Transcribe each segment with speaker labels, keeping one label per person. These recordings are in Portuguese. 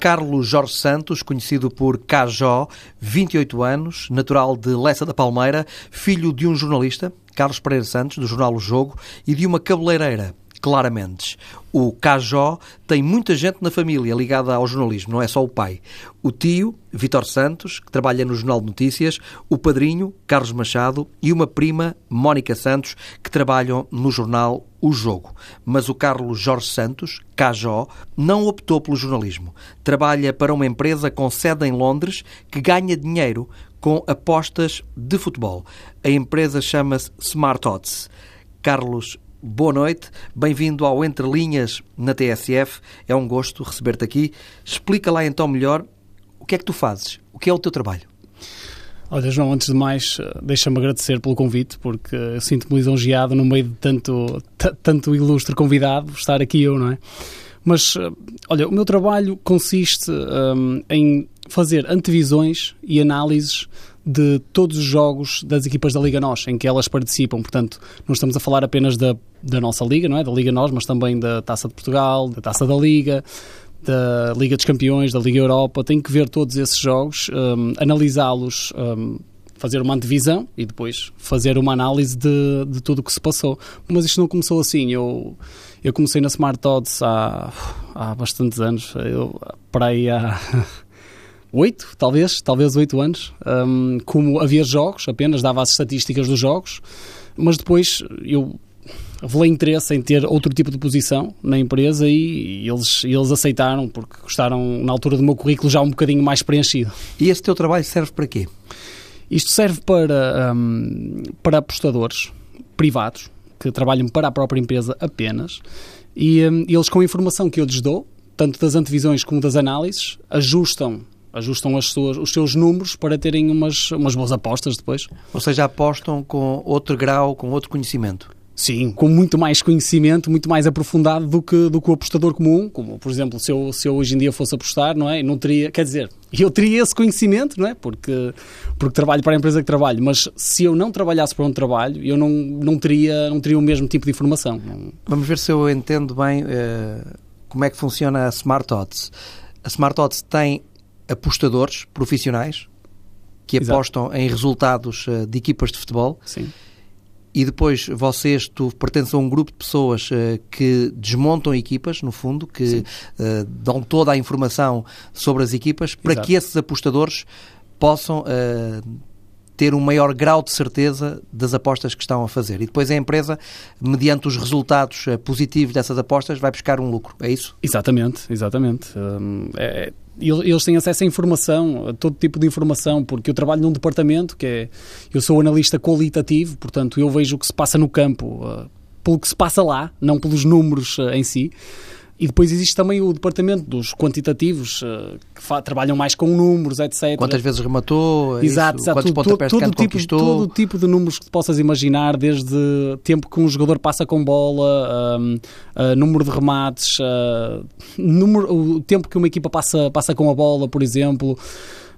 Speaker 1: Carlos Jorge Santos, conhecido por Cajó, 28 anos, natural de Lessa da Palmeira, filho de um jornalista, Carlos Pereira Santos, do jornal O Jogo, e de uma cabeleireira, Clara Mendes. O Cajó tem muita gente na família ligada ao jornalismo, não é só o pai. O tio, Vitor Santos, que trabalha no Jornal de Notícias, o padrinho, Carlos Machado, e uma prima, Mónica Santos, que trabalham no jornal O Jogo. Mas o Carlos Jorge Santos, Cajó, não optou pelo jornalismo. Trabalha para uma empresa com sede em Londres que ganha dinheiro com apostas de futebol. A empresa chama-se Smart Odds. Carlos boa noite, bem-vindo ao Entre Linhas na TSF. É um gosto receber-te aqui. Explica lá então melhor o que é que tu fazes, o que é o teu trabalho.
Speaker 2: Olha, João, antes de mais, deixa-me agradecer pelo convite, porque sinto-me lisonjeado no meio de tanto, tanto ilustre convidado estar aqui eu, não é? Mas, olha, o meu trabalho consiste um, em fazer antevisões e análises de todos os jogos das equipas da Liga Nós, em que elas participam. Portanto, não estamos a falar apenas da, da nossa Liga, não é? Da Liga Nós, mas também da Taça de Portugal, da Taça da Liga, da Liga dos Campeões, da Liga Europa. Tem que ver todos esses jogos, um, analisá-los. Um, fazer uma antevisão e depois fazer uma análise de, de tudo o que se passou. Mas isto não começou assim. Eu, eu comecei na Smart Odds há, há bastantes anos. Eu, para aí há oito, talvez, talvez oito anos, um, como havia jogos, apenas dava as estatísticas dos jogos, mas depois eu revelei interesse em ter outro tipo de posição na empresa e, eles, eles aceitaram porque gostaram na altura do meu currículo já um bocadinho mais preenchido.
Speaker 1: E esse teu trabalho serve para quê?
Speaker 2: Isto serve para, um, para apostadores privados que trabalham para a própria empresa apenas e um, eles com a informação que eu lhes dou, tanto das antevisões como das análises, ajustam ajustam as suas, os seus números para terem umas, umas boas apostas depois.
Speaker 1: Ou seja, apostam com outro grau, com outro conhecimento.
Speaker 2: Sim, com muito mais conhecimento, muito mais aprofundado do que, do que o apostador comum. Como, por exemplo, se eu, se eu hoje em dia fosse apostar, não é? Não teria, quer dizer, eu teria esse conhecimento, não é? Porque, porque trabalho para a empresa que trabalho, mas se eu não trabalhasse para um trabalho, eu não, não, teria, não teria o mesmo tipo de informação.
Speaker 1: Vamos ver se eu entendo bem uh, como é que funciona a Smart Odds. A Smart Odds tem apostadores profissionais que Exato. apostam em resultados uh, de equipas de futebol.
Speaker 2: Sim.
Speaker 1: E depois vocês, tu pertences a um grupo de pessoas uh, que desmontam equipas, no fundo, que uh, dão toda a informação sobre as equipas para Exato. que esses apostadores possam ter um maior grau de certeza das apostas que estão a fazer. E depois a empresa, mediante os resultados positivos dessas apostas, vai buscar um lucro. É isso?
Speaker 2: Exatamente, exatamente. Um, é, eles têm acesso a informação, a todo tipo de informação, porque eu trabalho num departamento que é. Eu sou analista qualitativo, portanto, eu vejo o que se passa no campo, uh, pelo que se passa lá, não pelos números uh, em si. E depois existe também o departamento dos quantitativos, uh, que trabalham mais com números, etc.
Speaker 1: Quantas vezes rematou?
Speaker 2: É exato, exato. Quantos
Speaker 1: todo, todo,
Speaker 2: todo, tipo, todo tipo de números que tu possas imaginar, desde tempo que um jogador passa com bola, um, uh, número de remates, uh, número, o tempo que uma equipa passa, passa com a bola, por exemplo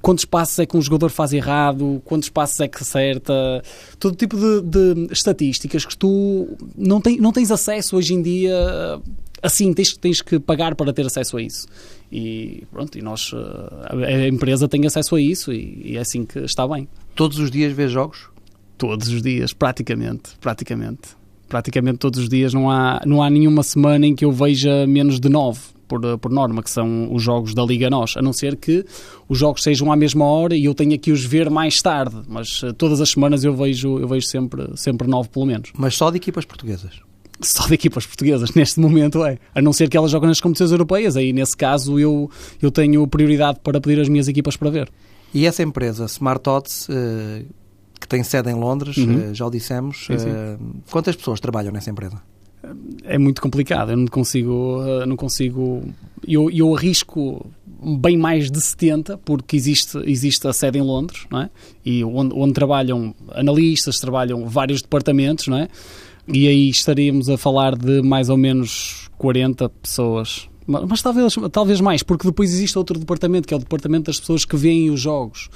Speaker 2: quantos passos é que um jogador faz errado, quantos passos é que acerta, todo tipo de, de estatísticas que tu não, tem, não tens acesso hoje em dia assim, tens, tens que pagar para ter acesso a isso. E pronto, e nós, eh, a empresa tem acesso a isso e, e é assim que está bem.
Speaker 1: Todos os dias vês jogos?
Speaker 2: Todos os dias, praticamente, praticamente. Praticamente todos os dias, não há, não há nenhuma semana em que eu veja menos de nove. Por, por, norma, que são os jogos da Liga Nós, a não ser que os jogos sejam à mesma hora e eu tenha que os ver mais tarde, mas uh, todas as semanas eu vejo, eu vejo sempre, sempre nove pelo menos.
Speaker 1: Mas só de equipas portuguesas?
Speaker 2: Só de equipas portuguesas neste momento é. A não ser que elas jogam nas competições europeias, aí nesse caso eu, eu tenho prioridade para pedir as minhas equipas para ver.
Speaker 1: E essa empresa, Smart Odds, uh, que tem sede em Londres, uhum. uh, já o dissemos, sim, sim. Uh, quantas pessoas trabalham nessa empresa?
Speaker 2: É muito complicado, eu não consigo, não consigo, eu, eu arrisco bem mais de 70, porque existe, existe a sede em Londres, não é? E onde, onde trabalham analistas, trabalham vários departamentos, não é? E aí estaríamos a falar de mais ou menos 40 pessoas. Mas, mas talvez, talvez mais, porque depois existe outro departamento, que é o departamento das pessoas que veem os jogos.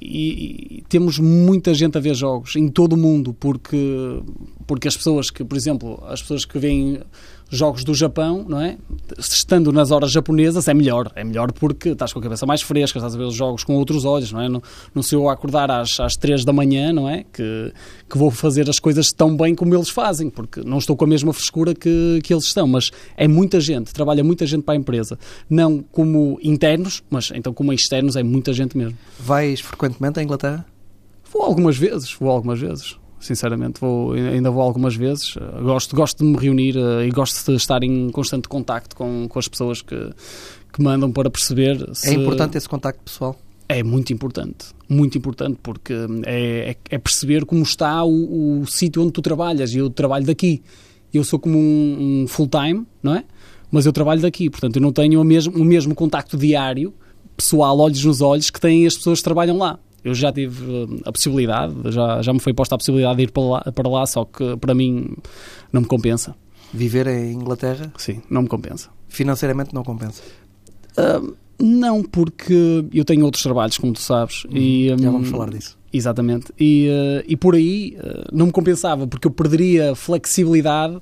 Speaker 2: E, e, temos muita gente a ver jogos em todo o mundo, porque, porque as pessoas que, por exemplo, as pessoas que veem jogos do Japão, não é? Estando nas horas japonesas é melhor. É melhor porque estás com a cabeça mais fresca, estás a ver os jogos com outros olhos, não é? Não, não se eu acordar às, às 3 da manhã, não é? Que, que vou fazer as coisas tão bem como eles fazem, porque não estou com a mesma frescura que, que eles estão. Mas é muita gente, trabalha muita gente para a empresa. Não como internos, mas então como externos é muita gente mesmo.
Speaker 1: Vais frequentemente à Inglaterra?
Speaker 2: Vou algumas vezes, vou algumas vezes sinceramente. Vou, ainda vou algumas vezes. Gosto, gosto de me reunir uh, e gosto de estar em constante contacto com, com as pessoas que, que mandam para perceber.
Speaker 1: Se... É importante esse contacto pessoal?
Speaker 2: É muito importante, muito importante, porque é, é, é perceber como está o, o sítio onde tu trabalhas. Eu trabalho daqui. Eu sou como um, um full-time, não é? Mas eu trabalho daqui, portanto eu não tenho o mesmo, o mesmo contacto diário, pessoal, olhos nos olhos, que têm as pessoas que trabalham lá. Eu já tive hum, a possibilidade, já, já me foi posta a possibilidade de ir para lá, para lá, só que para mim não me compensa.
Speaker 1: Viver em Inglaterra?
Speaker 2: Sim, não me compensa.
Speaker 1: Financeiramente não compensa?
Speaker 2: Uh, não, porque eu tenho outros trabalhos, como tu sabes.
Speaker 1: Hum, e, já vamos falar disso.
Speaker 2: Exatamente. E, uh, e por aí uh, não me compensava, porque eu perderia flexibilidade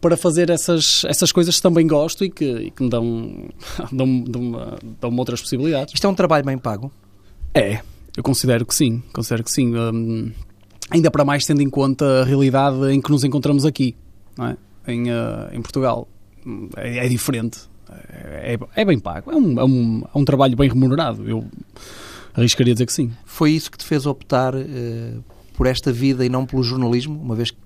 Speaker 2: para fazer essas, essas coisas que também gosto e que, e que me dão, dão, dão, dão outras possibilidades.
Speaker 1: Isto é um trabalho bem pago?
Speaker 2: É, eu considero que sim, considero que sim. Um, ainda para mais tendo em conta a realidade em que nos encontramos aqui, é? em, uh, em Portugal. É, é diferente. É, é, bem pago. É um, é, um, é um trabalho bem remunerado. Eu arriscaria dizer que sim.
Speaker 1: Foi isso que te fez optar uh, por esta vida e não pelo jornalismo, uma vez que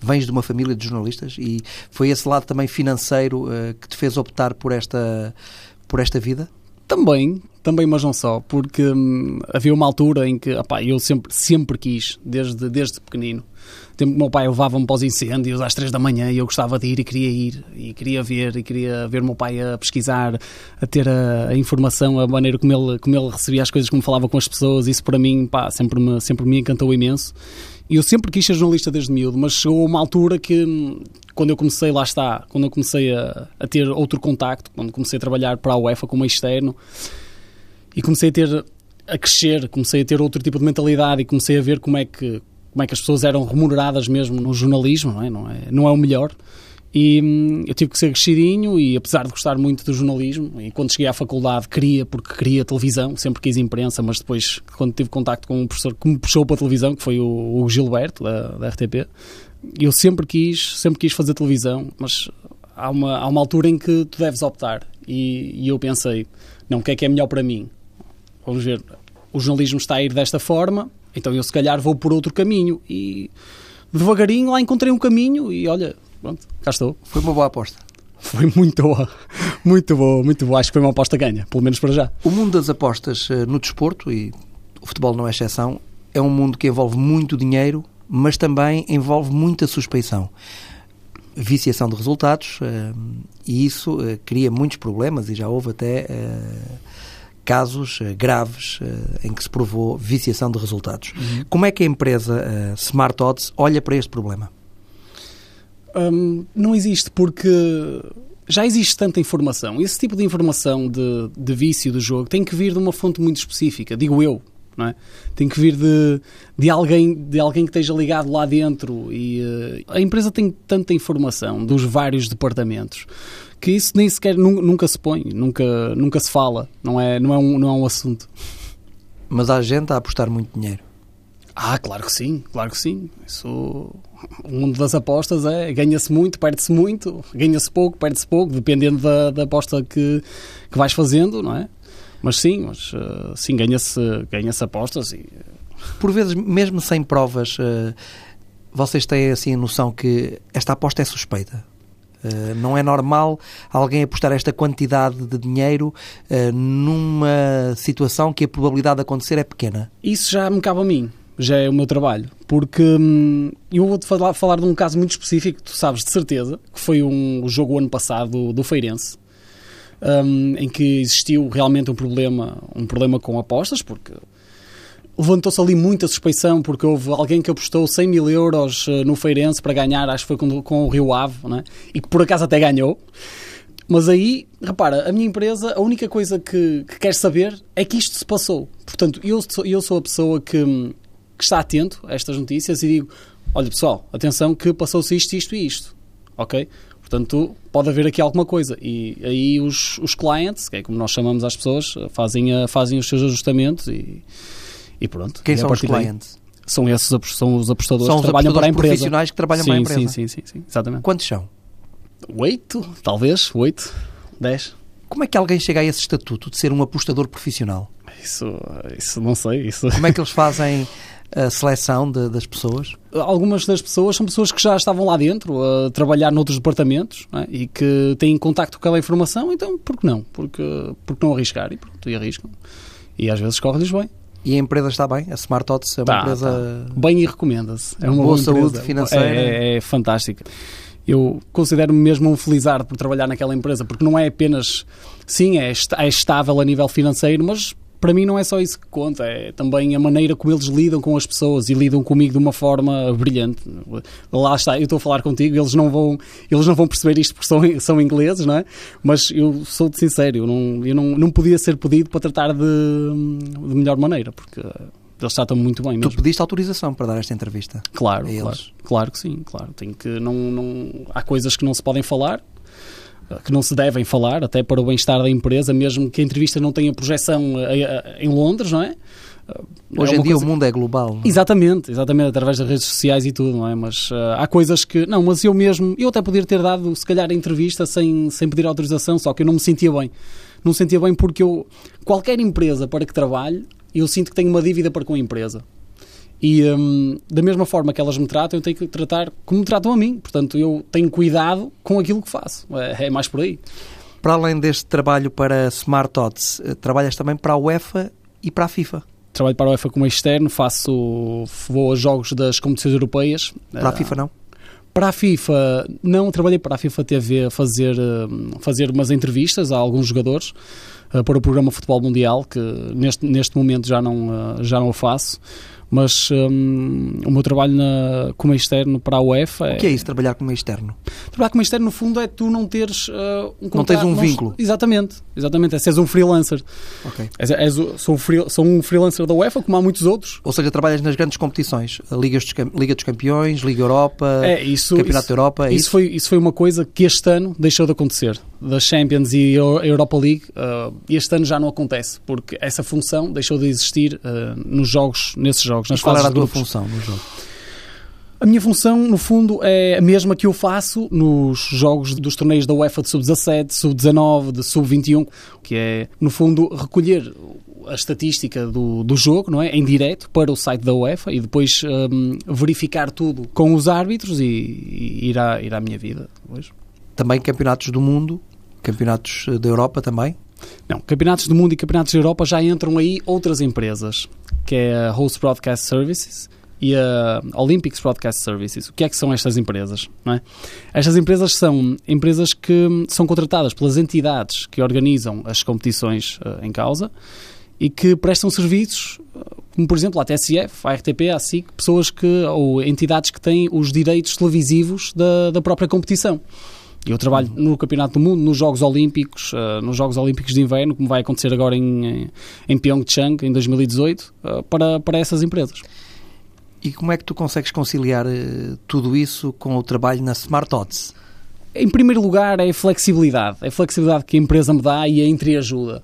Speaker 1: vens de uma família de jornalistas e foi esse lado também financeiro uh, que te fez optar por esta, por esta vida?
Speaker 2: Também, também, mas não só, porque hum, havia uma altura em que opá, eu sempre, sempre quis, desde, desde pequenino. O tempo que meu pai levava-me para os incêndios às três da manhã e eu gostava de ir e queria ir, e queria ver, e queria ver meu pai a pesquisar, a ter a, a, informação, a maneira como ele, como ele recebia as coisas, como falava com as pessoas. Isso para mim, pá, sempre me, sempre me encantou imenso. E eu sempre quis ser jornalista desde miúdo, mas chegou uma altura que, quando eu comecei, lá está, quando eu comecei a, a ter outro contacto, quando comecei a trabalhar para a UEFA como externo, e comecei a ter a crescer, comecei a ter outro tipo de mentalidade e comecei a ver como é que como é que as pessoas eram remuneradas mesmo no jornalismo, não é? Não é, não é o melhor. E hum, eu tive que ser crescidinho e apesar de gostar muito do jornalismo, e quando cheguei à faculdade queria, porque queria televisão, sempre quis imprensa, mas depois quando tive contacto com um professor que me puxou para a televisão, que foi o, o Gilberto, da, da RTP, eu sempre quis, sempre quis fazer televisão, mas há uma, há uma altura em que tu deves optar. E, e eu pensei, não, o que é que é melhor para mim? Vamos ver, o jornalismo está a ir desta forma, então eu se calhar vou por outro caminho. E devagarinho lá encontrei um caminho e olha, pronto, cá estou.
Speaker 1: Foi uma boa aposta.
Speaker 2: Foi muito boa, muito boa, muito boa. Acho que foi uma aposta ganha, pelo menos para já.
Speaker 1: O mundo das apostas eh, no desporto, e o futebol não é exceção, é um mundo que envolve muito dinheiro, mas também envolve muita suspeição. Viciação de resultados, eh, e isso eh, cria muitos problemas, e já houve até casos graves em que se provou viciação de resultados. Uhum. Como é que a empresa Smart Odds olha para este problema?
Speaker 2: Um, não existe porque já existe tanta informação. Esse tipo de informação de, de vício do jogo tem que vir de uma fonte muito específica, digo eu. Não é? Tem que vir de, de, alguém, de alguém que esteja ligado lá dentro. E uh, a empresa tem tanta informação dos vários departamentos que isso nem sequer nunca se põe, nunca, nunca se fala. Não é, não, é um, não é um assunto.
Speaker 1: Mas há gente a apostar muito dinheiro.
Speaker 2: Ah, claro que sim, claro que sim. Isso, o mundo das apostas é ganha-se muito, perde-se muito, ganha-se pouco, perde-se pouco, dependendo da, da aposta que, que vais fazendo, não é? Mas sim, mas, uh, sim ganha-se ganha apostas e...
Speaker 1: Por vezes, mesmo sem provas, uh, vocês têm assim a noção que esta aposta é suspeita? Uh, não é normal alguém apostar esta quantidade de dinheiro numa situação que a probabilidade de acontecer é pequena?
Speaker 2: Isso já me cabe a mim já é o meu trabalho. Porque hum, eu vou-te falar, falar de um caso muito específico, tu sabes de certeza, que foi um, jogo ano passado do, Feirense, um, em que existiu realmente um problema, um problema com apostas, porque levantou-se ali muita suspeição, porque houve alguém que apostou 100 mil euros eh, no Feirense para ganhar, acho que foi com, com o Rio Ave, né? e que por acaso até ganhou. Mas aí, repara, a minha empresa, a única coisa que, que quer saber é que isto se passou. Portanto, eu sou, eu sou a pessoa que que está atento a estas notícias e digo: olha pessoal, atenção que passou-se isto, isto e isto. Ok? Portanto, pode haver aqui alguma coisa. E aí os, os clients, que é como nós chamamos as pessoas, fazem, fazem os seus ajustamentos e, e pronto.
Speaker 1: Quem
Speaker 2: e
Speaker 1: são os clients?
Speaker 2: São esses são os apostadores
Speaker 1: são
Speaker 2: que trabalham para a empresa.
Speaker 1: profissionais que trabalham
Speaker 2: sim,
Speaker 1: para a empresa.
Speaker 2: Sim, sim, sim, sim, exatamente.
Speaker 1: Quantos são?
Speaker 2: Oito, talvez, oito, dez.
Speaker 1: Como é que alguém chega a esse estatuto de ser um apostador profissional?
Speaker 2: Isso, isso não sei. Isso...
Speaker 1: Como é que eles fazem a seleção de, das pessoas?
Speaker 2: Algumas das pessoas são pessoas que já estavam lá dentro a trabalhar noutros departamentos é? e que têm contacto com aquela informação, então por que não? Porque, porque não arriscar e pronto, e arriscam. E às vezes corre-lhes bem.
Speaker 1: E a empresa está bem? A Smart Odds é uma
Speaker 2: tá,
Speaker 1: empresa...
Speaker 2: Tá. Bem e recomenda-se. É uma
Speaker 1: boa,
Speaker 2: boa
Speaker 1: saúde financeira.
Speaker 2: É, é, é fantástica. Eu considero-me mesmo um felizardo por trabalhar naquela empresa, porque não é apenas, sim, é, é estável a nível financeiro, mas para mim não é só isso que conta, é também a maneira como eles lidam com as pessoas e lidam comigo de uma forma brilhante. Lá está, eu estou a falar contigo, eles não vão, eles não vão perceber isto porque são, são ingleses, não é? Mas eu sou-te sincero, eu, não, eu não, não podia ser pedido para tratar de, de melhor maneira, porque eles tratam muito bem mesmo.
Speaker 1: Tu pediste autorização para dar esta entrevista?
Speaker 2: Claro, claro, claro que sim, claro. Tem que, não, não, há coisas que não se podem falar, que não se devem falar, até para o bem-estar da empresa, mesmo que a entrevista não tenha projeção eh, eh, em Londres, não é?
Speaker 1: Hoje é em dia coisa... o mundo é global.
Speaker 2: É? Exatamente, exatamente, através das redes sociais e tudo, não é? Mas uh, há coisas que. Não, mas eu mesmo. Eu até poderia ter dado, se calhar, a entrevista sem, sem pedir autorização, só que eu não me sentia bem. Não me sentia bem porque eu. Qualquer empresa para que trabalhe, eu sinto que tenho uma dívida para com a empresa. E um, da mesma forma que elas me tratam, eu tenho que tratar como me tratam a mim. Portanto, eu tenho cuidado com aquilo que faço. É, é mais por aí.
Speaker 1: Para além deste trabalho para Smart Odds, eh, trabalhas também para a UEFA e para a FIFA?
Speaker 2: Trabalho para a UEFA como externo, faço vou a jogos das competições europeias.
Speaker 1: Para a FIFA não?
Speaker 2: Para a FIFA, não, trabalhei para a FIFA TV a fazer, hum, fazer umas entrevistas a alguns jogadores uh, para o programa Futebol Mundial, que neste, neste momento já não, já não o faço mas um, o meu trabalho na, como externo para a UEFA
Speaker 1: é... O que é isso, trabalhar como externo?
Speaker 2: Trabalhar como externo, no fundo, é tu não teres uh, um
Speaker 1: Não tens um
Speaker 2: não,
Speaker 1: vínculo.
Speaker 2: Exatamente, exatamente, é seres um freelancer.
Speaker 1: Ok.
Speaker 2: És, és, sou, um free, sou um freelancer da UEFA, como há muitos outros.
Speaker 1: Ou seja, trabalhas nas grandes competições, Liga dos, Liga dos Campeões, Liga Europa,
Speaker 2: é, isso,
Speaker 1: Campeonato
Speaker 2: isso,
Speaker 1: da Europa, é
Speaker 2: isso,
Speaker 1: isso?
Speaker 2: Foi, isso foi uma coisa que este ano deixou de acontecer. Da Champions e Europa League, uh, este ano já não acontece, porque essa função deixou de existir uh, nos jogos, nesses jogos, nas
Speaker 1: e qual era a tua função no jogo?
Speaker 2: A minha função, no fundo, é a mesma que eu faço nos jogos dos torneios da UEFA de sub-17, sub-19, de sub-21, que é, no fundo, recolher a estatística do, do jogo, não é? Em direto para o site da UEFA e depois um, verificar tudo com os árbitros e, e ir, à, ir à minha vida. Depois.
Speaker 1: Também campeonatos do mundo, campeonatos da Europa também?
Speaker 2: Não, campeonatos do mundo e campeonatos da Europa já entram aí outras empresas, que é a Host Broadcast Services, e a Olympics Broadcast Services. O que é que são estas empresas? É? Estas empresas são empresas que são contratadas pelas entidades que organizam as competições uh, em causa e que prestam serviços, eh, como por exemplo a TSF, a RTP, a SIC, pessoas que, ou entidades que têm os direitos televisivos da, da própria competição. Eu trabalho no Campeonato do Mundo, nos Jogos Olímpicos, uh, nos Jogos Olímpicos de Inverno, como vai acontecer agora em, em Pyeongchang, em 2018, uh, para, para essas empresas.
Speaker 1: E como é que tu consegues conciliar uh, tudo isso com o trabalho na Smart Odds?
Speaker 2: Em primeiro lugar, é a flexibilidade. É a flexibilidade que a empresa me dá e a entreajuda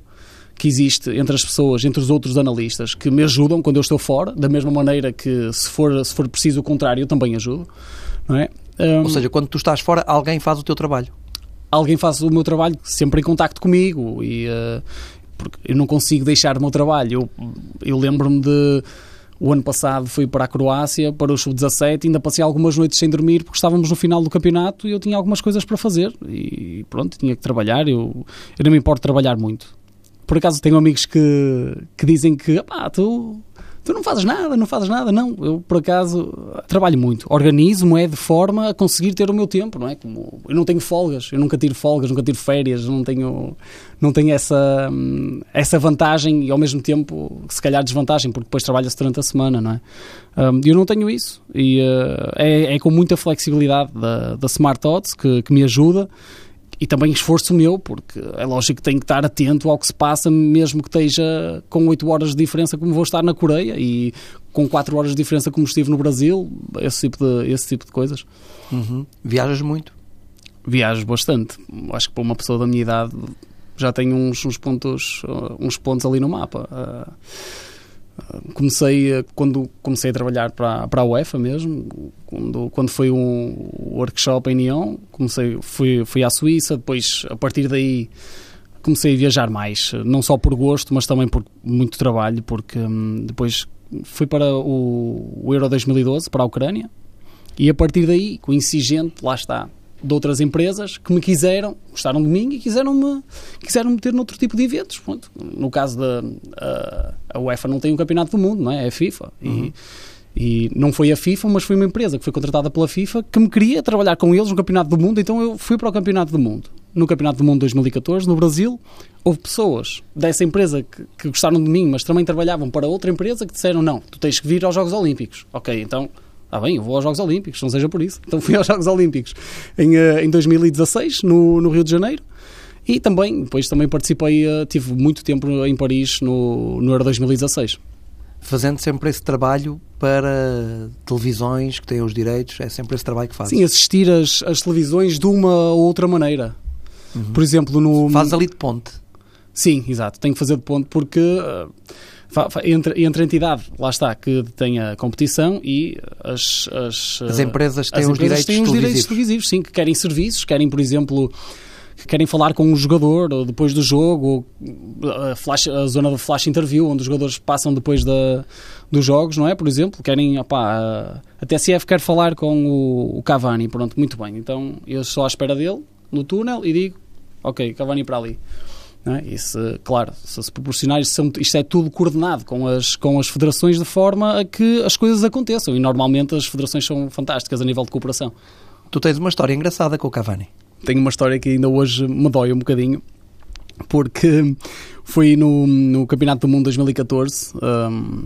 Speaker 2: que existe entre as pessoas, entre os outros analistas, que me ajudam quando eu estou fora, da mesma maneira que, se for, se for preciso o contrário, eu também ajudo. Não é?
Speaker 1: Um, Ou seja, quando tu estás fora, alguém faz o teu trabalho?
Speaker 2: Alguém faz o meu trabalho sempre em contacto comigo e... Uh, porque eu não consigo deixar o meu trabalho. Eu, eu lembro-me de o ano passado fui para a Croácia, para o Sub-17, ainda passei algumas noites sem dormir porque estávamos no final do campeonato e eu tinha algumas coisas para fazer e pronto, tinha que trabalhar. Eu, eu não me importo trabalhar muito. Por acaso tenho amigos que, que dizem que pá, tu tu não fazes nada, não fazes nada. Não, eu por acaso trabalho muito. Organizo-me é de forma a conseguir ter o meu tempo, não é? Como eu não tenho folgas, eu nunca tiro folgas, nunca tiro férias, não tenho, não tenho essa, essa vantagem e ao mesmo tempo, se calhar desvantagem, porque depois trabalha-se durante a semana, não é? Um, eu não tenho isso e uh, é, é, com muita flexibilidade da, da Smart Odds que, que me ajuda e também esforço meu, porque é lógico que tenho que estar atento ao que se passa, mesmo que esteja com 8 horas de diferença, como vou estar na Coreia, e com 4 horas de diferença, como estive no Brasil, esse tipo de, esse tipo de coisas.
Speaker 1: Uhum. Viajas muito?
Speaker 2: viajo bastante. Acho que para uma pessoa da minha idade já tenho uns, uns pontos, uh, uns pontos ali no mapa. Uh, comecei quando comecei a trabalhar para, para a UEFA mesmo quando, quando foi um workshop em Nyon comecei fui fui à Suíça depois a partir daí comecei a viajar mais não só por gosto mas também por muito trabalho porque hum, depois fui para o, o Euro 2012 para a Ucrânia e a partir daí conheci gente lá está de outras empresas que me quiseram, gostaram de mim e quiseram-me quiseram meter noutro tipo de eventos. Pronto. No caso da a, a, UEFA não tem um campeonato do mundo, não é? É a FIFA. Uhum. E, e não foi a FIFA, mas foi uma empresa que foi contratada pela FIFA que me queria trabalhar com eles no campeonato do mundo, então eu fui para o campeonato do mundo. No campeonato do mundo 2014, no Brasil, houve pessoas dessa empresa que, que gostaram de mim, mas também trabalhavam para outra empresa que disseram não, tu tens que vir aos Jogos Olímpicos. Ok, então ah bem, eu vou aos Jogos Olímpicos, não seja por isso. Então fui aos Jogos Olímpicos em, eh, em 2016, no, no Rio de Janeiro. E também, depois também participei, eh, tive muito tempo em Paris no, no Euro 2016.
Speaker 1: Fazendo sempre esse trabalho para televisões que têm os direitos, é sempre esse trabalho que faz.
Speaker 2: Sim, assistir as, as televisões de uma ou outra maneira. Uhum. Por exemplo, no.
Speaker 1: Faz ali de ponte.
Speaker 2: Sim, exato, tenho que fazer de ponte porque. Uh, entre, entre a entidade, lá está, que tem a competição e as... As,
Speaker 1: as empresas têm, as os, empresas direitos têm os direitos televisivos.
Speaker 2: Sim, que querem serviços, querem, por exemplo querem falar com um jogador depois do jogo, a, flash, a zona do flash interview, onde os jogadores passam depois da, dos jogos, não é? Por exemplo, querem, opá, a TSF quer falar com o, o, Cavani, pronto, muito bem. Então eu sou à espera dele no túnel e digo, ok, Cavani para ali. É? Isso, claro, se, se proporcionar, isto, isto é tudo coordenado com as, com as federações de forma a que as coisas aconteçam. E normalmente as federações são fantásticas a nível de cooperação.
Speaker 1: Tu tens uma história engraçada com o Cavani.
Speaker 2: Tenho uma história que ainda hoje me dói um bocadinho, porque foi no, no Campeonato do Mundo 2014. Um,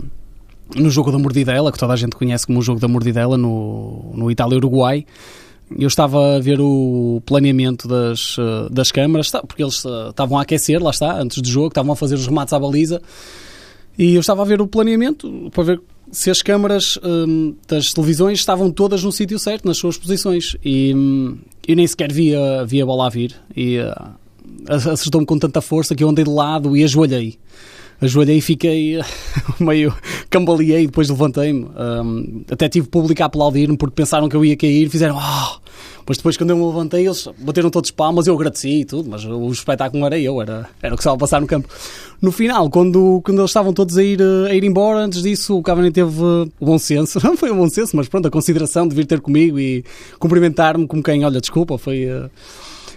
Speaker 2: no jogo da Mordidela, que toda a gente conhece como o jogo da Mordidela, no, no Itália-Uruguai, eu estava a ver o planeamento das, eh, das câmaras, porque eles eh, estavam a aquecer, lá está, antes do jogo, estavam a fazer os remates à baliza, e eu estava a ver o planeamento para ver se as câmaras hum, das televisões estavam todas no sítio certo, nas suas posições. E hum, eu nem sequer via, via a bola a vir. E uh, acertou-me com tanta força que eu andei de lado e ajoelhei ajoelhei e fiquei meio cambaleei, depois levantei-me. Um, até tive público a aplaudir-me porque pensaram que eu ia cair, fizeram oh! Mas depois, quando eu me levantei, eles bateram todos palmas, eu agradeci e tudo, mas o espetáculo era eu, era, era o que estava a passar no campo. No final, quando, quando eles estavam todos a ir, a ir embora, antes disso, o Cavani teve o bom senso, não foi o bom senso, mas pronto, a consideração de vir ter comigo e cumprimentar-me como quem, olha, desculpa, foi. Uh,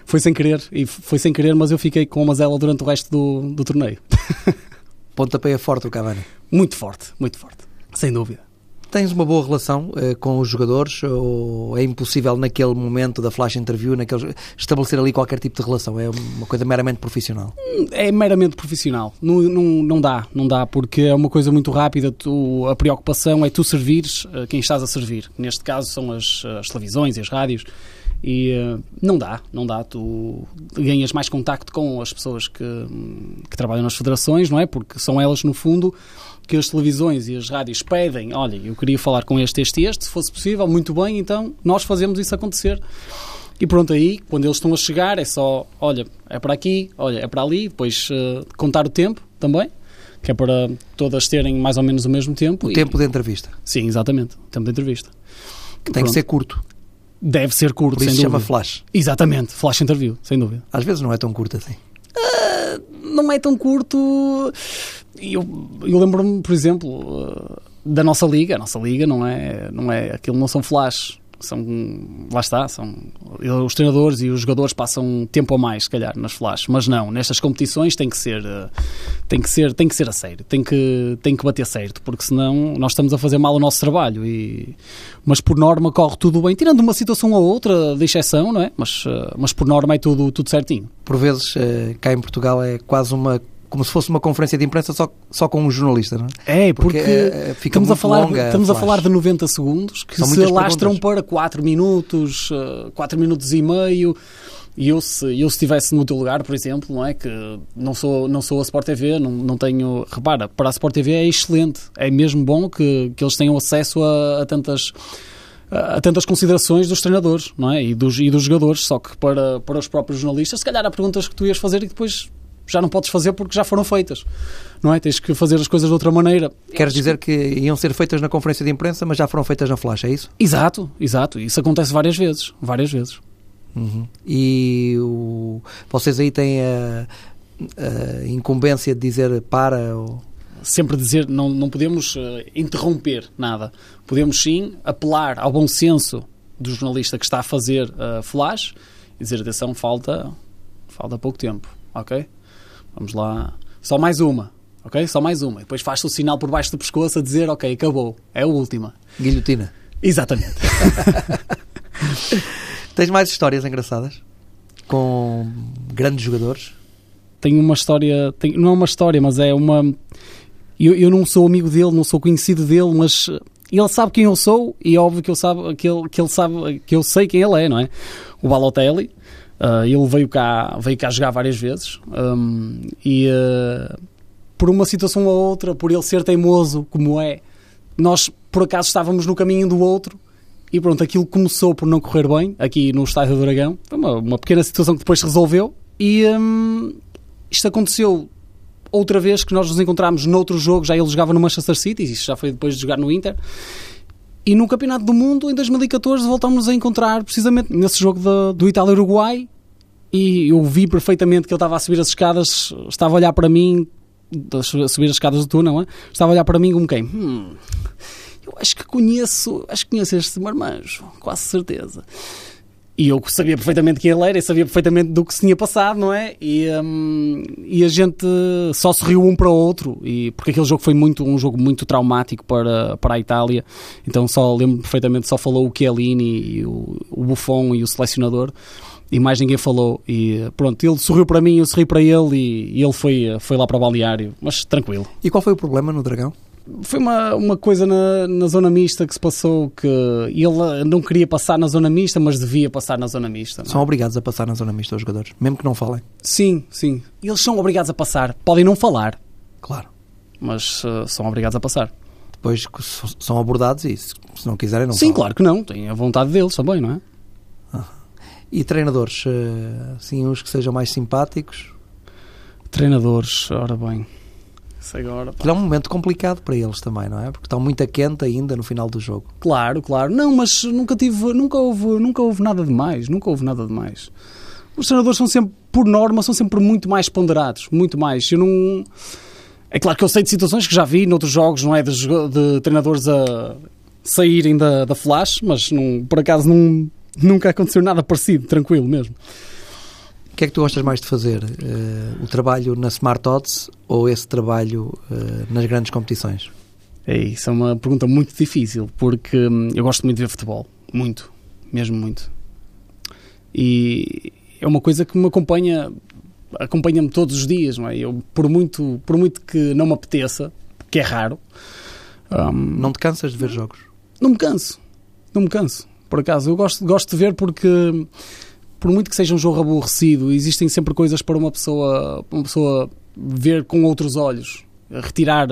Speaker 2: foi sem querer, e foi sem querer, mas eu fiquei com uma zela durante o resto do, do torneio.
Speaker 1: Pontapé é forte o Cavani?
Speaker 2: Muito forte, muito forte, sem dúvida.
Speaker 1: Tens uma boa relação uh, com os jogadores ou é impossível naquele momento da flash interview naqueles, estabelecer ali qualquer tipo de relação? É uma coisa meramente profissional?
Speaker 2: É meramente profissional. Não, não, não dá, não dá, porque é uma coisa muito rápida. Tu, a preocupação é tu servires uh, quem estás a servir. Neste caso são as, as televisões e as rádios. E uh, não dá, não dá. Tu ganhas mais contacto com as pessoas que, que trabalham nas federações, não é? Porque são elas, no fundo, que as televisões e as rádios pedem. Olha, eu queria falar com este, este e este, se fosse possível, muito bem, então nós fazemos isso acontecer. E pronto, aí, quando eles estão a chegar, é só, olha, é para aqui, olha, é para ali, depois uh, contar o tempo também, que é para todas terem mais ou menos o mesmo tempo.
Speaker 1: O
Speaker 2: e...
Speaker 1: tempo de entrevista.
Speaker 2: Sim, exatamente, o tempo de entrevista.
Speaker 1: Que tem Pronto. que ser curto.
Speaker 2: Deve ser curto,
Speaker 1: Por isso
Speaker 2: sem
Speaker 1: se chama flash.
Speaker 2: Exatamente, flash interview, sem dúvida.
Speaker 1: Às vezes não é tão curto assim.
Speaker 2: Uh, não é tão curto. Eu, eu lembro-me, por exemplo, uh, da nossa liga. A nossa liga não é, não é aquilo, não são flash são lá está, são os treinadores e os jogadores passam tempo a mais, se calhar, nas flashes, mas não, nestas competições tem que ser eh, tem que ser, tem que ser a sério, tem que, tem que bater certo, porque senão nós estamos a fazer mal o nosso trabalho e, mas por norma corre tudo bem, tirando uma situação ou outra de exceção, não é? Mas, eh, mas por norma é tudo, tudo certinho.
Speaker 1: Por vezes, eh, cá em Portugal é quase uma como se fosse uma conferência de imprensa só, só com um jornalista, não
Speaker 2: é? É, porque, porque é, estamos, a falar, estamos a, a falar de 90 segundos que São se alastram para 4 minutos, 4 uh, minutos e meio. E eu se, eu se estivesse no teu lugar, por exemplo, não é? Que não sou, não sou a Sport TV, não, não tenho. Repara, para a Sport TV é excelente. É mesmo bom que, que eles tenham acesso a, a tantas atento às considerações dos treinadores não é? e, dos, e dos jogadores, só que para, para os próprios jornalistas, se calhar há perguntas que tu ias fazer e depois já não podes fazer porque já foram feitas, não é? Tens que fazer as coisas de outra maneira.
Speaker 1: Queres dizer que iam ser feitas na conferência de imprensa, mas já foram feitas na flash, é isso?
Speaker 2: Exato, exato. Isso acontece várias vezes, várias vezes.
Speaker 1: Uhum. E o... vocês aí têm a, a, incumbência de dizer para ou...
Speaker 2: Sempre dizer, não, não podemos uh, interromper nada. Podemos sim apelar ao bom senso do jornalista que está a fazer uh, flash e dizer, atenção, falta, falta pouco tempo, ok? Vamos lá, só mais uma, ok? Só mais uma. E depois faz-se o sinal por baixo do pescoço a dizer, ok, acabou, é a última.
Speaker 1: Guilhotina.
Speaker 2: Exatamente.
Speaker 1: Tens mais histórias engraçadas? Com grandes jogadores?
Speaker 2: Tenho uma história, tenho, não é uma história, mas é uma. Eu, eu não sou amigo dele, não sou conhecido dele, mas ele sabe quem eu sou e é óbvio que, eu sabe, que, ele, que ele sabe que eu sei quem ele é, não é? O Balotelli, uh, ele veio cá, veio cá jogar várias vezes um, e uh, por uma situação ou outra, por ele ser teimoso como é, nós por acaso estávamos no caminho do outro e pronto, aquilo começou por não correr bem aqui no Estádio do Dragão. Foi uma, uma pequena situação que depois se resolveu. E hum, isto aconteceu outra vez que nós nos encontramos noutro jogo. Já ele jogava no Manchester City, isso já foi depois de jogar no Inter. E no Campeonato do Mundo, em 2014, voltámos a encontrar precisamente nesse jogo de, do Itália-Uruguai. E eu vi perfeitamente que ele estava a subir as escadas, estava a olhar para mim, a subir as escadas do túnel, é? estava a olhar para mim como quem? Hum, eu acho que conheço, acho que conheço este marmanjo, quase certeza. E eu sabia perfeitamente quem ele era e sabia perfeitamente do que se tinha passado, não é? E, um, e a gente só se riu um para o outro, e, porque aquele jogo foi muito, um jogo muito traumático para, para a Itália. Então só lembro perfeitamente, só falou o Chiellini, e o, o Buffon e o selecionador e mais ninguém falou. E pronto, ele sorriu para mim, eu sorri para ele e, e, ele foi, foi lá para o balneário, mas tranquilo.
Speaker 1: E qual foi o problema no Dragão?
Speaker 2: Foi uma, uma coisa na, na zona mista que se passou que ele não queria passar na zona mista, mas devia passar na zona mista.
Speaker 1: É? São obrigados a passar na zona mista os jogadores, mesmo que não falem.
Speaker 2: Sim, sim. Eles são obrigados a passar. Podem não falar.
Speaker 1: Claro.
Speaker 2: Mas uh, são obrigados a passar.
Speaker 1: Depois são abordados e se não quiserem não
Speaker 2: Sim,
Speaker 1: falam.
Speaker 2: claro que não. Têm a vontade deles também, não é?
Speaker 1: Ah. E treinadores? Uh, sim, uns que sejam mais simpáticos?
Speaker 2: Treinadores, ora bem agora.
Speaker 1: É um momento complicado para eles também, não é? Porque estão muito a quente ainda no final do jogo.
Speaker 2: Claro, claro. Não, mas nunca tive, nunca houve, nunca houve nada de mais, nunca houve nada de mais. Os treinadores são sempre, por norma, são sempre muito mais ponderados, muito mais. Eu não é claro que eu sei de situações que já vi noutros jogos, não é? De, de treinadores a saírem da, da flash, mas não, por acaso não, nunca aconteceu nada parecido, tranquilo mesmo
Speaker 1: que é que tu gostas mais de fazer? Uh, o trabalho na Smart Odds ou esse trabalho uh, nas grandes competições?
Speaker 2: É, isso é uma pergunta muito difícil, porque hum, eu gosto muito de ver futebol. Muito. Mesmo muito. E é uma coisa que me acompanha acompanha-me todos os dias, não é? Eu, por muito, por muito que não me apeteça, que é raro...
Speaker 1: Um, não te cansas de ver jogos?
Speaker 2: Não me canso. Não me canso. Por acaso, eu gosto, gosto de ver porque por muito que seja um jogo aborrecido, existem sempre coisas para uma pessoa, uma pessoa ver com outros olhos. Retirar,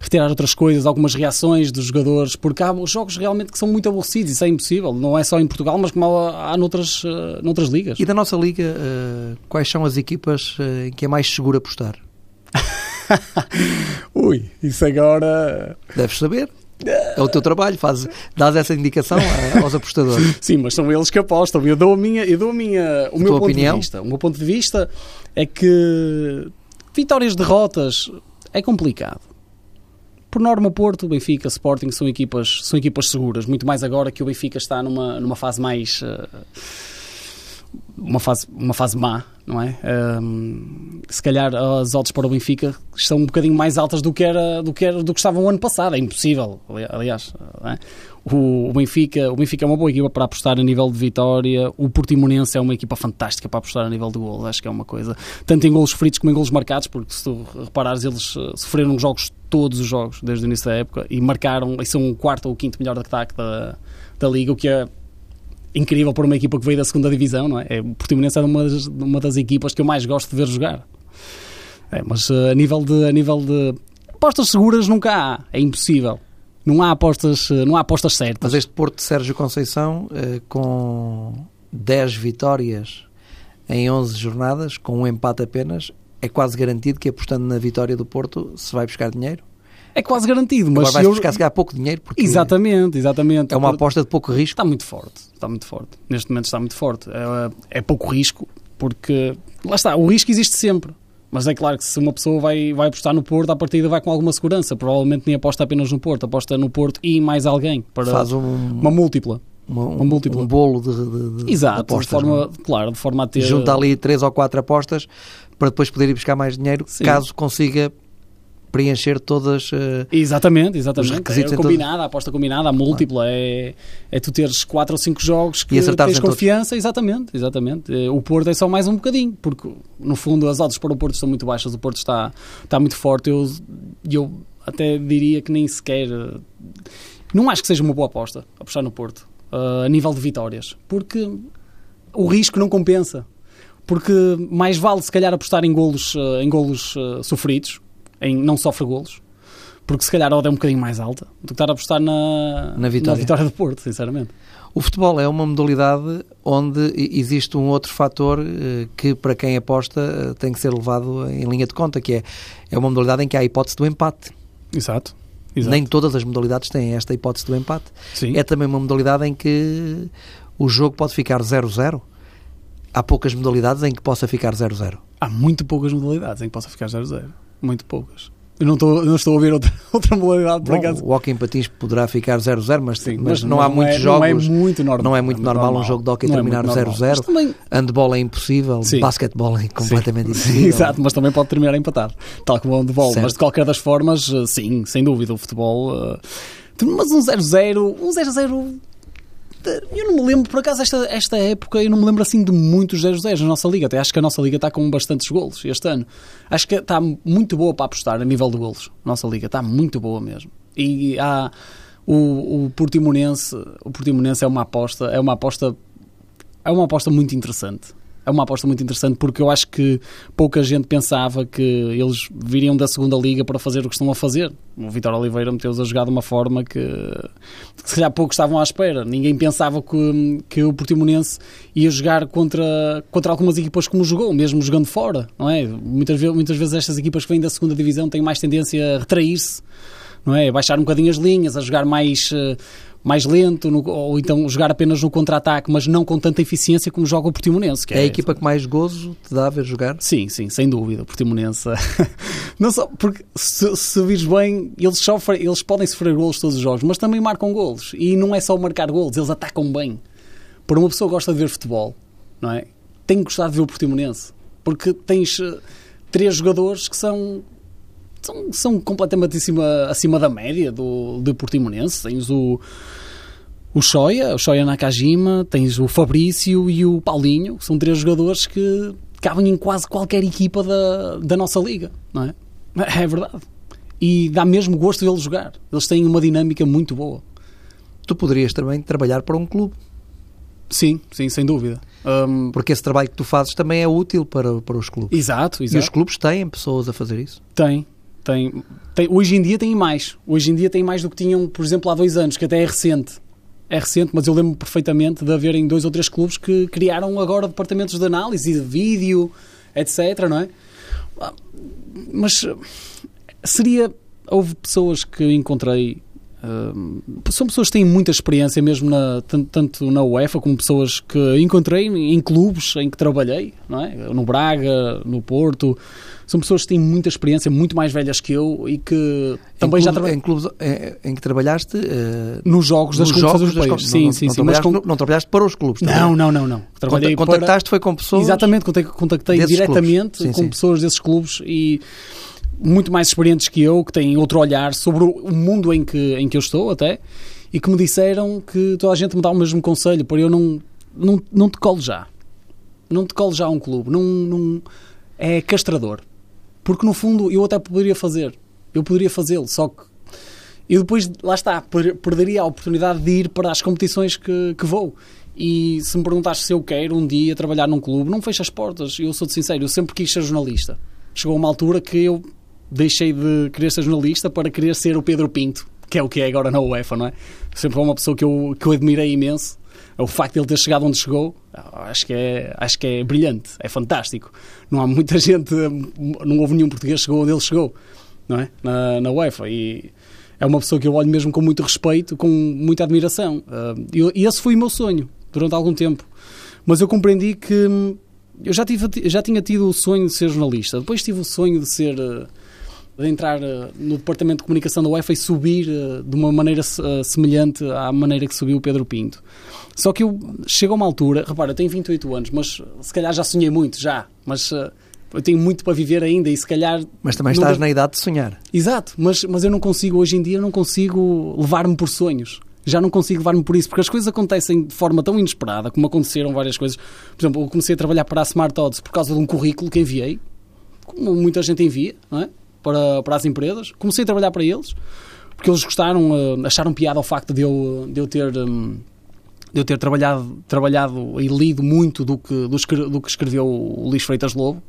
Speaker 2: retirar outras coisas, algumas reações dos jogadores, porque há jogos realmente que são muito aborrecidos, isso é impossível, não é só em Portugal, mas como há, há noutras, uh, noutras ligas.
Speaker 1: E da nossa liga, uh, quais são as equipas em que é mais seguro apostar?
Speaker 2: Ui, isso agora.
Speaker 1: Deves saber. É o teu trabalho, faz, dás essa indicação aos apostadores.
Speaker 2: Sim, mas são eles que apostam. Eu dou a minha, eu dou a minha, o a meu ponto opinião? de vista. O meu ponto de vista é que vitórias, derrotas é complicado. Por norma, Porto, Benfica, Sporting são equipas, são equipas seguras. Muito mais agora que o Benfica está numa, numa fase mais. Uh, uma fase, uma fase má, não é? Um, se calhar as odds para o Benfica estão um bocadinho mais altas do que era do que, era, do que estavam o ano passado. É impossível, aliás. É? O, o, Benfica, o Benfica é uma boa equipa para apostar a nível de vitória. O Portimonense é uma equipa fantástica para apostar a nível de gols. Acho que é uma coisa, tanto em golos fritos como em golos marcados, porque se tu reparares, eles eh, sofreram jogos, todos os jogos, desde o início da época, e marcaram, e são o quarto ou o quinto melhor ataque da, da Liga, o que é incrível para uma equipa que veio da segunda divisão, não é? é o Portimonense é uma das, uma das equipas que eu mais gosto de ver jogar. É, mas uh, a nível de a nível de apostas seguras nunca há, é impossível. Não há apostas, não há apostas certas.
Speaker 1: Mas este Porto de Sérgio Conceição, eh, com 10 vitórias em 11 jornadas, com um empate apenas, é quase garantido que apostando na vitória do Porto se vai buscar dinheiro?
Speaker 2: É quase garantido, mas
Speaker 1: Agora vai
Speaker 2: eu...
Speaker 1: buscar se calhar pouco dinheiro porque
Speaker 2: Exatamente, exatamente.
Speaker 1: é uma aposta de pouco risco.
Speaker 2: Está muito forte, está muito forte. Neste momento está muito forte. É, é pouco risco, porque lá está, o risco existe sempre. Mas é claro que se uma pessoa vai, vai apostar no Porto, à partida vai com alguma segurança. Provavelmente nem aposta apenas no Porto, aposta no Porto e mais alguém para
Speaker 1: Faz um,
Speaker 2: uma múltipla.
Speaker 1: uma-
Speaker 2: uma múltipla.
Speaker 1: um bolo de, de- de
Speaker 2: Exato,
Speaker 1: apostas.
Speaker 2: de forma,
Speaker 1: não é?
Speaker 2: claro, de forma a ter.
Speaker 1: Junta ali três ou quatro apostas para depois poder ir buscar mais dinheiro,
Speaker 2: Sim.
Speaker 1: caso consiga preencher todas. eh,
Speaker 2: Exatamente, exatamente.
Speaker 1: Os requisitos
Speaker 2: é
Speaker 1: em
Speaker 2: combinada, a aposta combinada, a múltipla, é, é tu teres 4 ou 5 jogos que
Speaker 1: E
Speaker 2: tens
Speaker 1: em todos.
Speaker 2: confiança, exatamente, exatamente. Eh, O Porto é só mais um bocadinho, porque no fundo as odds para o Porto são muito baixas, o Porto está, está muito forte, eu, eu até diria que nem sequer eh, não acho que seja uma boa aposta apostar no Porto, eh, a nível de vitórias, porque o risco não compensa. Porque mais vale se calhar apostar em golos, em golos eh, sofridos, em não sofre golos, porque se calhar a odd é um bocadinho mais alta do que estar a apostar na,
Speaker 1: Na vitória.
Speaker 2: do Porto, sinceramente.
Speaker 1: O futebol é uma modalidade onde existe um outro fator eh, que, para quem aposta, eh, tem que ser levado em linha de conta, que é, é uma modalidade em que há a hipótese do empate.
Speaker 2: Exato. Exato.
Speaker 1: Nem todas as modalidades têm esta hipótese do empate.
Speaker 2: Sim.
Speaker 1: É também uma modalidade em que o jogo pode ficar 0-0. Há poucas modalidades em que possa ficar 0-0.
Speaker 2: Há muito poucas modalidades em que possa ficar 0-0. Muito poucas. Eu não estou, não estou a ouvir outra, outra modalidade, por
Speaker 1: Bom,
Speaker 2: acaso.
Speaker 1: o hockey em patins poderá ficar 0-0, mas,
Speaker 2: Sim,
Speaker 1: mas, não há
Speaker 2: é-
Speaker 1: muitos
Speaker 2: não
Speaker 1: jogos.
Speaker 2: é muito normal.
Speaker 1: não é muito normal um jogo de
Speaker 2: Não é
Speaker 1: terminar
Speaker 2: muito normal.
Speaker 1: 0-0.
Speaker 2: Mas também-
Speaker 1: Handball é impossível,
Speaker 2: Sim.
Speaker 1: basquetebol é completamente
Speaker 2: Sim,
Speaker 1: impossível.
Speaker 2: Exato, mas também pode terminar empatado, tal como o handball.
Speaker 1: Certo.
Speaker 2: Mas de qualquer das formas, eh, sim, sem dúvida, o futebol. eh, Mas um 0-0, um 0-0. Eu não me lembro, por acaso, esta, esta época, eu não me lembro assim de muitos 0-0 na nossa liga. Até acho que a nossa liga está com bastantes golos este ano. Acho que está muito boa para apostar a nível de golos. Nossa liga está muito boa mesmo. E há o, o Portimonense, o Portimonense é uma aposta, é uma aposta é uma aposta muito interessante. É uma aposta muito interessante porque eu acho que pouca gente pensava que eles viriam da segunda liga para fazer o que estão a fazer. O Vitor Oliveira meteu-os a jogar de uma forma que, que se calhar poucos estavam à espera. Ninguém pensava que, que o Portimonense ia jogar contra, contra algumas equipas como jogou, mesmo jogando fora, não é? Muitas, muitas vezes estas equipas que vêm da segunda divisão têm mais tendência a retrair-se, não é? A baixar um bocadinho as linhas, a jogar mais, eh, mais lento, no- ou então jogar apenas no contra-ataque, mas não com tanta eficiência como joga o Portimonense. Que
Speaker 1: É a equipa que mais gozo te dá a ver jogar?
Speaker 2: Sim, sim, sem dúvida. O Portimonense. não só porque, se, se vires bem, eles, sofrem, eles podem sofrer golos todos os jogos, mas também marcam golos. E não é só marcar golos, eles atacam bem. Para uma pessoa que gosta de ver futebol, não é? Tem que gostar de ver o Portimonense. Porque tens eh, três jogadores que são. São, são completamente acima, acima da média do, do Portimonense. Tens o, o Shoya, o Shoya Nakajima, tens o Fabrício e o Paulinho, que são três jogadores que cabem em quase qualquer equipa da, da nossa liga, não é? É verdade. E dá mesmo gosto de eles jogar. Eles têm uma dinâmica muito boa.
Speaker 1: Tu poderias também trabalhar para um clube,
Speaker 2: Sim, sim, sem dúvida. Hum,
Speaker 1: porque esse trabalho que tu fazes também é útil para, para os clubes.
Speaker 2: exato,
Speaker 1: E os
Speaker 2: exato.
Speaker 1: clubes têm pessoas a fazer isso.
Speaker 2: Tem, tem, tem. Hoje em dia tem mais. Hoje em dia tem mais do que tinham, por exemplo, há dois anos, que até é recente. É recente, mas eu lembro perfeitamente de haverem dois ou três clubes que criaram agora departamentos de análise, de vídeo, etc, não é? Ah, Mas seria... Houve pessoas que encontrei... hum, são pessoas que têm muita experiência mesmo na, tanto, tanto na UEFA como pessoas que encontrei em clubes em que trabalhei, não é? No Braga, no Porto. São pessoas que têm muita experiência, muito mais velhas que eu e que também
Speaker 1: em
Speaker 2: já
Speaker 1: clube-
Speaker 2: trabalhei
Speaker 1: em clubes em, em que trabalhaste eh,
Speaker 2: nos jogos das
Speaker 1: nos jogos
Speaker 2: europeias.
Speaker 1: com-
Speaker 2: Sim,
Speaker 1: não,
Speaker 2: sim,
Speaker 1: não
Speaker 2: sim. Mas
Speaker 1: trabalhaste,
Speaker 2: com...
Speaker 1: não, trabalhaste para os clubes.
Speaker 2: Não, não, não, não. Trabalhei
Speaker 1: Conta-
Speaker 2: para-
Speaker 1: Contactaste foi com pessoas.
Speaker 2: Exatamente, contactei, diretamente.
Speaker 1: Sim,
Speaker 2: com
Speaker 1: sim.
Speaker 2: pessoas desses clubes e muito mais experientes que eu, que têm outro olhar sobre o mundo em que, em que eu estou até, e que me disseram que toda a gente me dá o mesmo conselho, por eu não, não, não te colo já. Não te colo já a um clube. Não, não, é castrador. Porque no fundo eu até poderia fazer. Eu poderia fazê-lo, só que e depois, lá está, per- perderia a oportunidade de ir para as competições que, que vou. E se me perguntaste se eu quero um dia trabalhar num clube, não fecho as portas. Eu sou-te sincero, eu sempre quis ser jornalista. Chegou uma altura que eu deixei de querer ser jornalista para querer ser o Pedro Pinto, que é o que é agora na UEFA, não é? Sempre foi uma pessoa que eu, que eu admirei imenso. O facto de ele ter chegado onde chegou, acho que, é, acho que é brilhante, é fantástico. Não há muita gente, não houve nenhum português que chegou onde ele chegou, não é? Na, na UEFA. E é uma pessoa que eu olho mesmo com muito respeito, com muita admiração. Uh, e esse foi o meu sonho durante algum tempo. Mas eu compreendi que hum, eu já, tive, já tinha tido o sonho de ser jornalista, depois tive o sonho de ser. De entrar uh, no departamento de comunicação da UEFA e subir de uma maneira semelhante à maneira que subiu o Pedro Pinto. Só que eu chego a uma altura, repara, eu tenho 28 anos, mas se calhar já sonhei muito, já, mas eu tenho muito para viver ainda e se calhar...
Speaker 1: Mas também estás na idade de sonhar.
Speaker 2: Exato, mas, mas eu não consigo, hoje em dia, não consigo levar-me por sonhos. Já não consigo levar-me por isso, porque as coisas acontecem de forma tão inesperada, como aconteceram várias coisas. Por exemplo, eu comecei a trabalhar para a Smart Odds por causa de um currículo que enviei, como muita gente envia, não é? Para, para as empresas. Comecei a trabalhar para eles, porque eles gostaram, uh, acharam piada ao facto de eu, de eu ter... Um, de eu ter trabalhado, trabalhado e lido muito do que, do, do que escreveu o Luís Freitas Lobo,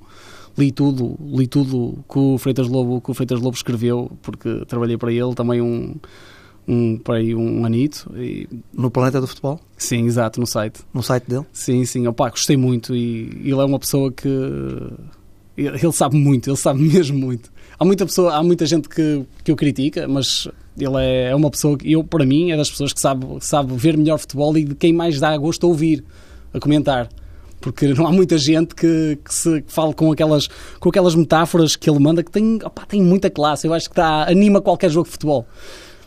Speaker 2: li tudo, li tudo que o Freitas Lobo, que o Freitas Lobo escreveu, porque trabalhei para ele também um, um, para aí um anito. E...
Speaker 1: No Planeta do Futebol?
Speaker 2: Sim, exato, no site.
Speaker 1: No site dele?
Speaker 2: Sim, sim. Opa, gostei muito e ele é uma pessoa que... Ele sabe muito, ele sabe mesmo muito. Há muita, pessoa, há muita gente que, que o critica, mas ele é, é uma pessoa que, eu, para mim, é das pessoas que sabe, sabe ver melhor futebol e de quem mais dá gosto a ouvir, a comentar porque não há muita gente que, que se que fale com aquelas, com aquelas metáforas que ele manda que tem, opa, tem muita classe. Eu acho que está, anima qualquer jogo de futebol.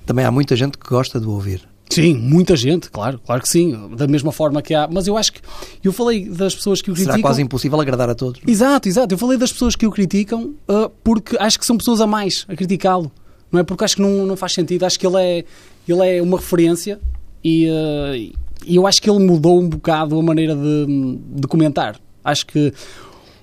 Speaker 1: Também há muita gente que gosta de ouvir.
Speaker 2: Sim, muita gente, claro, claro que sim, da mesma forma que há. Mas eu acho que eu falei das pessoas que o criticam.
Speaker 1: Será quase impossível agradar a todos.
Speaker 2: Não? Exato, exato. Eu falei das pessoas que o criticam uh, porque acho que são pessoas a mais a criticá-lo, não é? Porque acho que não, não faz sentido. Acho que ele é, ele é uma referência e, uh, e eu acho que ele mudou um bocado a maneira de, de comentar. Acho que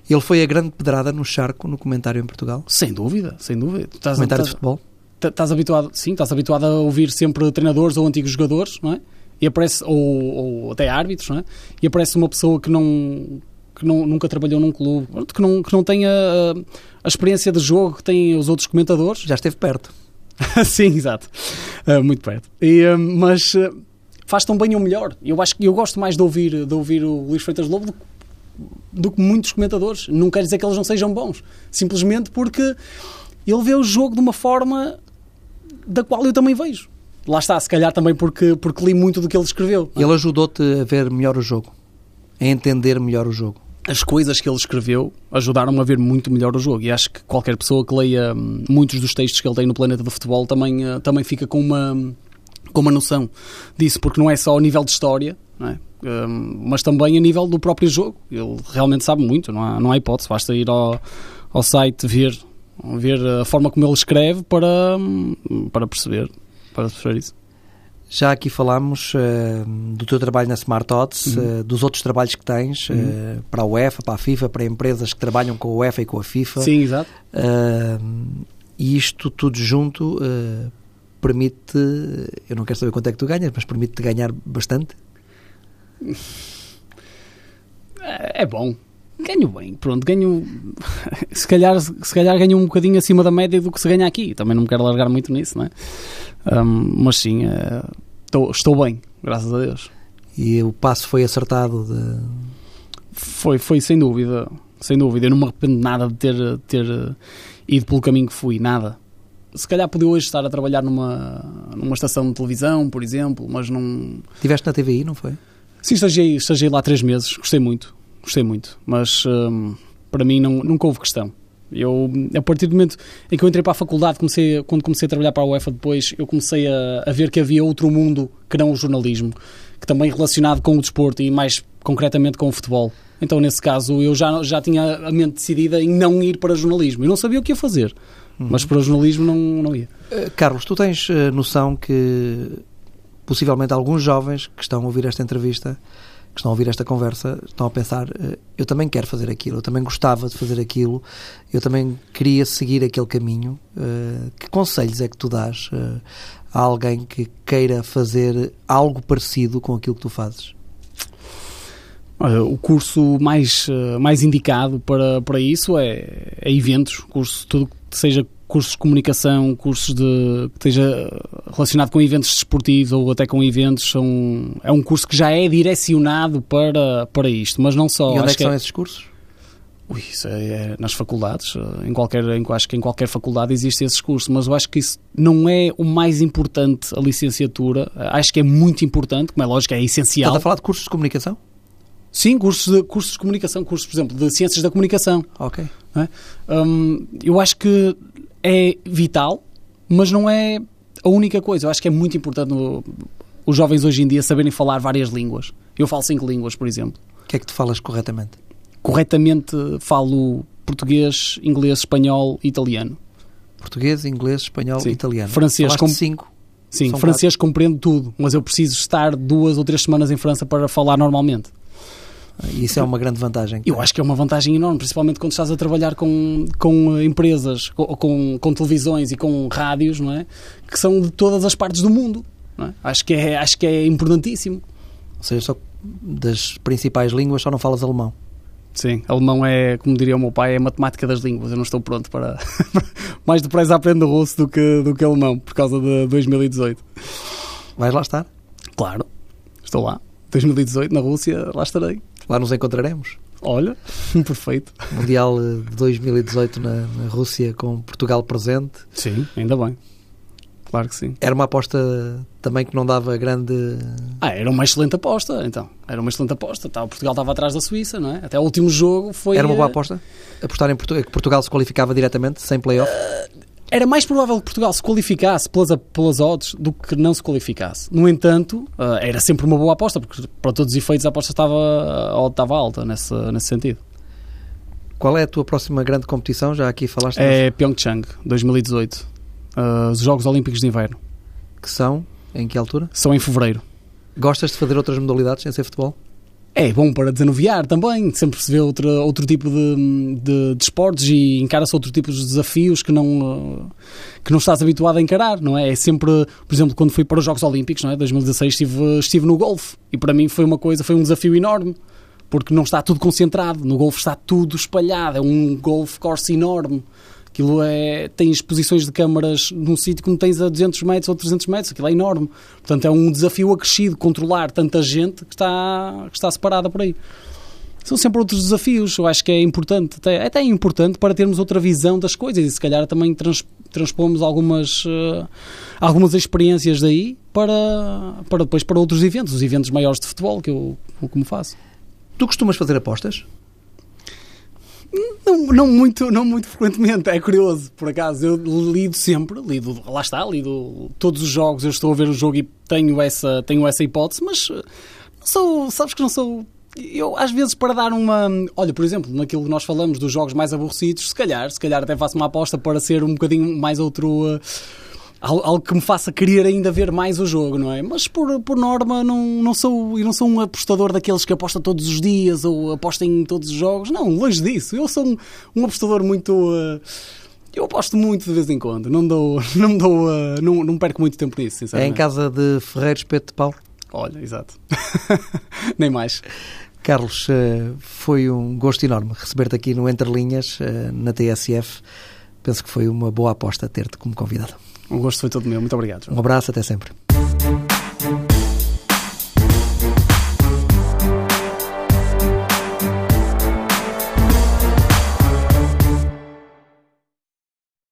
Speaker 1: ele foi a grande pedrada no charco no comentário em Portugal?
Speaker 2: Sem dúvida, sem dúvida.
Speaker 1: Estás, comentário estás, de futebol?
Speaker 2: Estás habituado, sim, estás habituado a ouvir sempre treinadores ou antigos jogadores, não é? E aparece, ou, ou até árbitros, não é? E aparece uma pessoa que não, que não, nunca trabalhou num clube, que não, que não tem a, a experiência de jogo que têm os outros comentadores.
Speaker 1: Já esteve perto.
Speaker 2: sim, exato. Uh, muito perto. E, uh, mas uh, faz tão bem ou melhor. Eu acho que eu gosto mais de ouvir, de ouvir o Luís Freitas Lobo do, do que muitos comentadores. Não quer dizer que eles não sejam bons. Simplesmente porque ele vê o jogo de uma forma da qual eu também vejo. Lá está, se calhar também porque, porque li muito do que ele escreveu.
Speaker 1: Ele ajudou-te a ver melhor o jogo, a entender melhor o jogo.
Speaker 2: As coisas que ele escreveu ajudaram-me a ver muito melhor o jogo e acho que qualquer pessoa que leia hum, muitos dos textos que ele tem no Planeta do Futebol também, eh, também fica com uma, com uma noção disso, porque não é só ao nível de história, é? um, mas também a nível do próprio jogo. Ele realmente sabe muito, não há, não há hipótese, basta ir ao, ao site ver, ver a forma como ele escreve para, para perceber, para perceber isso.
Speaker 1: Já aqui falámos uh, do teu trabalho na Smart Odds, uhum. uh, dos outros trabalhos que tens uhum. uh, para a UEFA, para a FIFA, para empresas que trabalham com a UEFA e com a FIFA.
Speaker 2: Sim, exato.
Speaker 1: e isto tudo junto permite, eu não quero saber quanto é que tu ganhas, mas permite-te ganhar bastante?
Speaker 2: É, é bom. Ganho bem, pronto, ganho. Se calhar, se calhar ganho um bocadinho acima da média do que se ganha aqui. Também não me quero largar muito nisso, não é? Um, mas sim, é, estou, estou bem, graças a Deus.
Speaker 1: E o passo foi acertado? De...
Speaker 2: Foi, foi sem dúvida, sem dúvida. Eu não me arrependo nada de ter, ter ido pelo caminho que fui, nada se calhar podia hoje estar a trabalhar numa, numa estação de televisão, por exemplo, mas não.
Speaker 1: Tiveste na TVI, não foi?
Speaker 2: Sim, estagiei, estagiei lá três meses, gostei muito, gostei muito, mas hum, para mim não, nunca houve questão. Eu, a partir do momento em que eu entrei para a faculdade, comecei, quando comecei a trabalhar para a UEFA depois, eu comecei a, a ver que havia outro mundo que não o jornalismo, que também relacionado com o desporto e mais concretamente com o futebol. Então, nesse caso, eu já, já tinha a mente decidida em não ir para jornalismo. Eu não sabia o que ia fazer. Uhum. Mas para o jornalismo não, não ia.
Speaker 1: Uh, Carlos, tu tens uh, noção que possivelmente alguns jovens que estão a ouvir esta entrevista, que estão a ouvir esta conversa, estão a pensar: uh, eu também quero fazer aquilo, eu também gostava de fazer aquilo, eu também queria seguir aquele caminho. que conselhos é que tu dás a alguém que queira fazer algo parecido com aquilo que tu fazes?
Speaker 2: O curso mais, mais indicado para, para isso é, é eventos, curso tudo que seja cursos de comunicação, cursos de que esteja relacionado com eventos desportivos ou até com eventos, são, é um curso que já é direcionado para, para isto, mas não só.
Speaker 1: E onde é que são
Speaker 2: é-
Speaker 1: esses cursos?
Speaker 2: Ui, isso é, é nas faculdades, em qualquer, em, acho que em qualquer faculdade existem esses cursos, mas eu acho que isso não é o mais importante, a licenciatura. Acho que é muito importante, como é lógico, é essencial.
Speaker 1: Estás a falar de cursos de comunicação?
Speaker 2: Sim, cursos de, cursos de comunicação, cursos, por exemplo, de ciências da comunicação.
Speaker 1: Ok.
Speaker 2: Hum, eu acho que é vital, mas não é a única coisa. Eu acho que é muito importante no- os jovens hoje em dia saberem falar várias línguas. Eu falo cinco línguas, por exemplo.
Speaker 1: O que é que tu falas corretamente?
Speaker 2: Corretamente falo português, inglês, espanhol e italiano.
Speaker 1: Português, inglês, espanhol,
Speaker 2: Sim.
Speaker 1: italiano.
Speaker 2: Francês,
Speaker 1: Falaste
Speaker 2: com-
Speaker 1: cinco.
Speaker 2: Sim,
Speaker 1: São
Speaker 2: francês compreendo tudo, mas eu preciso estar duas ou três semanas em França para falar normalmente.
Speaker 1: Isso é uma grande vantagem.
Speaker 2: Eu acho que é uma vantagem enorme, principalmente quando estás a trabalhar com, com eh, empresas, com, com, com televisões e com rádios, não é? Que são de todas as partes do mundo. é? Acho, que é, acho que é importantíssimo.
Speaker 1: Ou seja, só das principais línguas só não falas alemão.
Speaker 2: Sim, alemão é, como diria o meu pai, é a matemática das línguas. Eu não estou pronto para. Mais depressa aprendo russo do que, do que alemão, por causa de 2018.
Speaker 1: Vais lá estar?
Speaker 2: Claro, estou lá. 2018, na Rússia, lá estarei.
Speaker 1: Lá nos encontraremos.
Speaker 2: Olha, perfeito.
Speaker 1: Mundial de 2018 na, na Rússia com Portugal presente.
Speaker 2: Sim, ainda bem. Claro que sim.
Speaker 1: Era uma aposta também que não dava grande.
Speaker 2: Ah, era uma excelente aposta, então. Era uma excelente aposta. Tá, o Portugal estava atrás da Suíça, não é? Até o último jogo foi.
Speaker 1: Era uma boa
Speaker 2: eh,
Speaker 1: aposta? Apostar em Portu- que Portugal se qualificava diretamente, sem playoff?
Speaker 2: Era mais provável que Portugal se qualificasse pelas, pelas odds do que não se qualificasse. No entanto, eh, era sempre uma boa aposta, porque para todos os efeitos a aposta estava, a odd estava alta nesse, nesse sentido.
Speaker 1: Qual é a tua próxima grande competição? Já aqui falaste
Speaker 2: É Pyeongchang, 2018. Eh, os Jogos Olímpicos de Inverno.
Speaker 1: que são, em que altura?
Speaker 2: São em fevereiro.
Speaker 1: Gostas de fazer outras modalidades sem ser futebol?
Speaker 2: É bom para desanuviar também, sempre se vê outro, tipo de, de, de esportes e encara-se outro tipo de desafios que não, que não estás habituado a encarar, não é? É sempre, por exemplo, quando fui para os Jogos Olímpicos, não é? 2016 estive, estive no golfe e para mim foi uma coisa, foi um desafio enorme, porque não está tudo concentrado, no golfe está tudo espalhado, é um golf course enorme. Aquilo é, tem exposições de câmaras num sítio que não tens a 200 metros ou 300 metros, aquilo é enorme. Portanto, é um desafio acrescido controlar tanta gente que está, que está separada por aí. São sempre outros desafios, eu acho que é importante, até, até é importante para termos outra visão das coisas e se calhar também trans, transpomos algumas, eh, algumas experiências daí para, para depois para outros eventos, os eventos maiores de futebol que eu, como faço.
Speaker 1: Tu costumas fazer apostas?
Speaker 2: Não, não muito, não muito frequentemente, é curioso, por acaso. Eu lido sempre, lido, lá está, lido todos os jogos, eu estou a ver o jogo e tenho essa, tenho essa hipótese, mas eh, não sou, sabes que não sou. Eu, às vezes, para dar uma. Olha, por exemplo, naquilo que nós falamos dos jogos mais aborrecidos, se calhar, se calhar até faço uma aposta para ser um bocadinho mais outro. al- algo que me faça querer ainda ver mais o jogo, não é? Mas por, por norma não, não sou eu não sou um apostador daqueles que aposta todos os dias ou aposta em todos os jogos. Não, longe disso. Eu sou um, um apostador muito eh, eu aposto muito de vez em quando. Não dou, não dou, eh, não, não perco muito tempo nisso,
Speaker 1: É
Speaker 2: sinceramente.
Speaker 1: em casa de Ferreiros Peto de Paulo?
Speaker 2: Olha, exato. Nem mais.
Speaker 1: Carlos, eh, foi um gosto enorme receber-te aqui no Entre Linhas, na TSF. Penso que foi uma boa aposta ter-te como convidado.
Speaker 2: O gosto foi todo meu. Muito obrigado. João.
Speaker 1: Um abraço, até sempre.